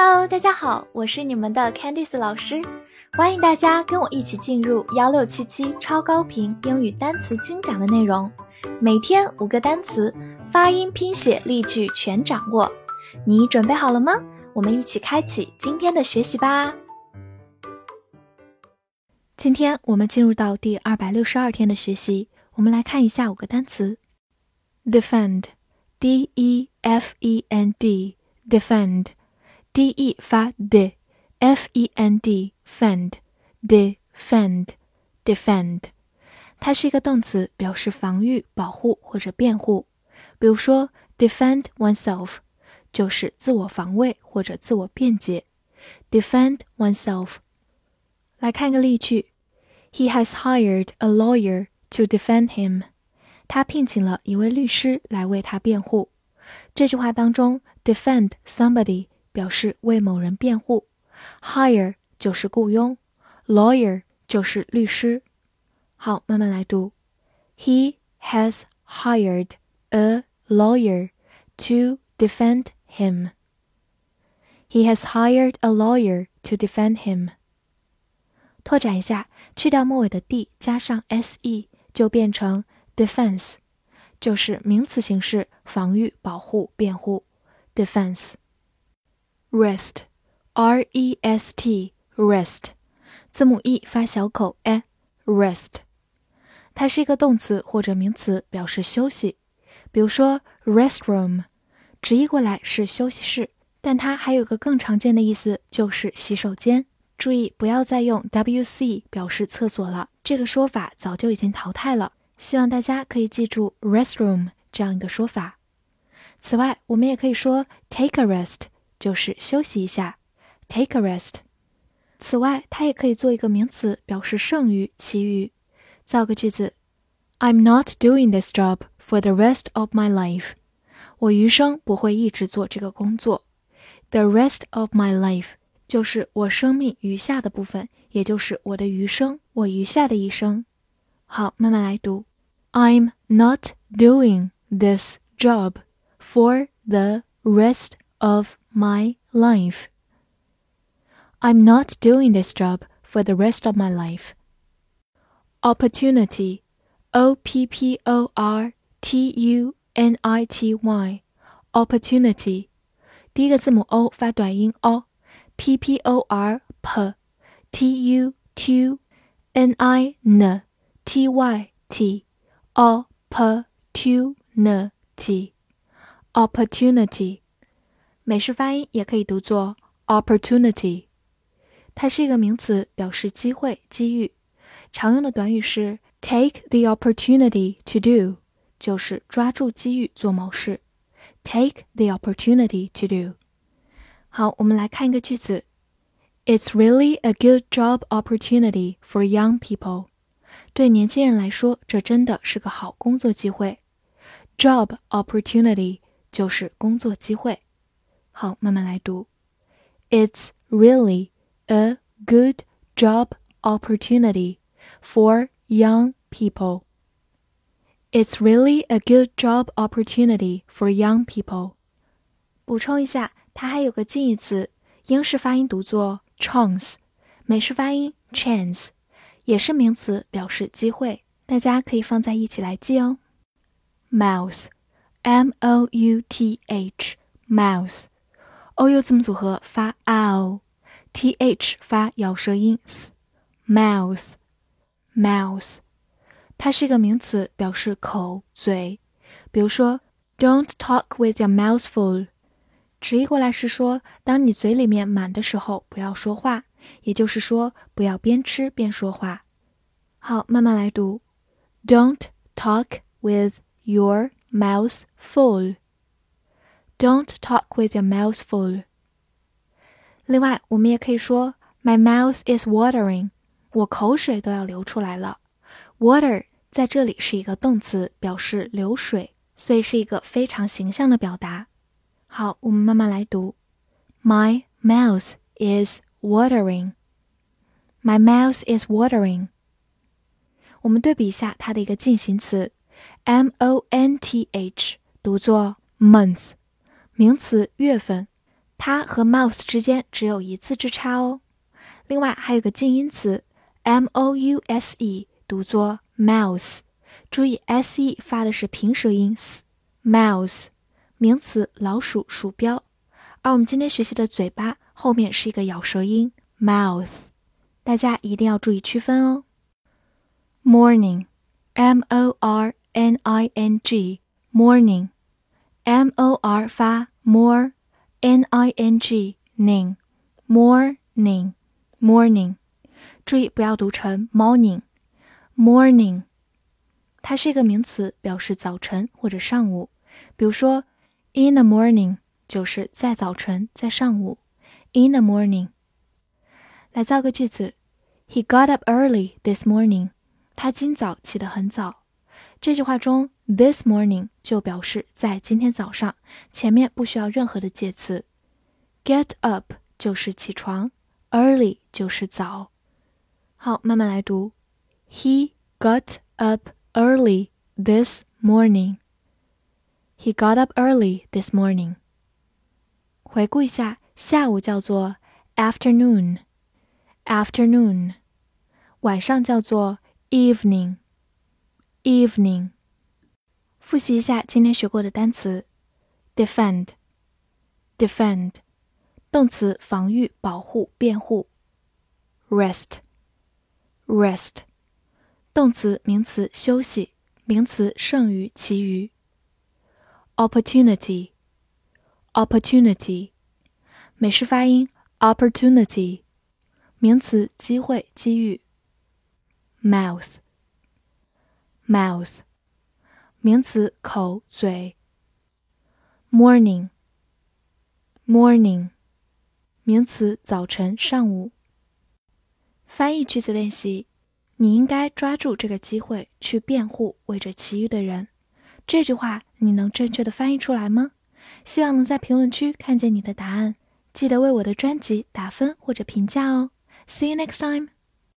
Hello，大家好，我是你们的 Candice 老师，欢迎大家跟我一起进入幺六七七超高频英语单词精讲的内容，每天五个单词，发音、拼写、例句全掌握，你准备好了吗？我们一起开启今天的学习吧。今天我们进入到第二百六十二天的学习，我们来看一下五个单词：defend，d e f e n d，defend。d e 发 d，f e n d，fend，defend，defend，它是一个动词，表示防御、保护或者辩护。比如说，defend oneself 就是自我防卫或者自我辩解。defend oneself。来看个例句：He has hired a lawyer to defend him。他聘请了一位律师来为他辩护。这句话当中，defend somebody。 表示为某人辩护，hire 就是雇佣，lawyer 就是律师。好，慢慢来读。He has hired a lawyer to defend him. He has hired a lawyer to defend him. 拓展一下，去掉末尾的 d，加上 se，就变成 defense，就是名词形式，防御、保护、辩护，defense。 Rest, r e s t, rest，字母 e 发小口 e，rest，它是一个动词或者名词，表示休息。比如说 restroom，直译过来是休息室，但它还有个更常见的意思，就是洗手间。注意不要再用 w c 表示厕所了，这个说法早就已经淘汰了。希望大家可以记住 restroom 这样一个说法。此外，我们也可以说 take a rest。就是休息一下，take a rest。此外，它也可以做一个名词，表示剩余、其余。造个句子：I'm not doing this job for the rest of my life。我余生不会一直做这个工作。The rest of my life 就是我生命余下的部分，也就是我的余生，我余下的一生。好，慢慢来读：I'm not doing this job for the rest of my life. I'm not doing this job for the rest of my life. Opportunity, O P P O R T U N I T Y, opportunity，第一个字母 o 发短音 o，P P O R P，T U T N I N T Y T, opportunity, opportunity。 美式发音也可以读作 opportunity，它是一个名词，表示机会、机遇。常用的短语是 take the opportunity to do，就是抓住机遇做某事。take the opportunity to do。好，我们来看一个句子：It's really a good job opportunity for young people。对年轻人来说，这真的是个好工作机会。job opportunity 就是工作机会。 好，慢慢来读。It's really a good job opportunity for young people. It's really a good job opportunity for young people. 补充一下，它还有个近义词，英式发音读作 chance，美式发音 chance，也是名词，表示机会。大家可以放在一起来记哦。Mouth，m o u t h，mouth。 O u 字母组合发 ow，t h 发咬舌音，mouth，mouth，它是一个名词，表示口、嘴。比如说，Don't talk with your mouth full，直译过来是说，当你嘴里面满的时候，不要说话，也就是说，不要边吃边说话。好，慢慢来读，Don't talk with your mouth full。Don't talk with your mouth full。另外，我们也可以说 My mouth is watering，我口水都要流出来了。Water 在这里是一个动词，表示流水，所以是一个非常形象的表达。好，我们慢慢来读。My mouth is watering. My mouth is watering. 我们对比一下它的一个进行词，m o n t h，读作 month。 名词月份。它和 mouse 之间只有一字之差哦。另外还有个近音词 m o u s e，读作 mouse，注意 s e 发的是平舌音 s，mouse，名词老鼠、鼠标。而我们今天学习的嘴巴后面是一个咬舌音 mouth，大家一定要注意区分哦。morning，m o r n i n g，morning g，morning，m o r 发 more，n i n g ning，morning，morning，注意不要读成 morning，morning，它是一个名词，表示早晨或者上午。比如说 in the morning。就是在早晨，在上午，in the morning。来造个句子：He got up early this morning。他今早起得很早。这句话中 ，this morning 就表示在今天早上，前面不需要任何的介词。Get up 就是起床，early 就是早。好，慢慢来读。He got up early this morning. He got up early this morning. 回顾一下，下午叫做 afternoon，afternoon，晚上叫做 evening，evening。 复习一下今天学过的单词：defend，defend，动词防御、保护、辩护；rest，rest，动词、名词休息，名词剩余、其余；opportunity。opportunity，美式发音 opportunity，名词机会、机遇。mouth，mouth，名词口、嘴。morning，morning，名词早晨、上午。翻译句子练习：你应该抓住这个机会去辩护为着其余的人。这句话你能正确的翻译出来吗？希望能在评论区看见你的答案，记得为我的专辑打分或者评价哦。See you next time.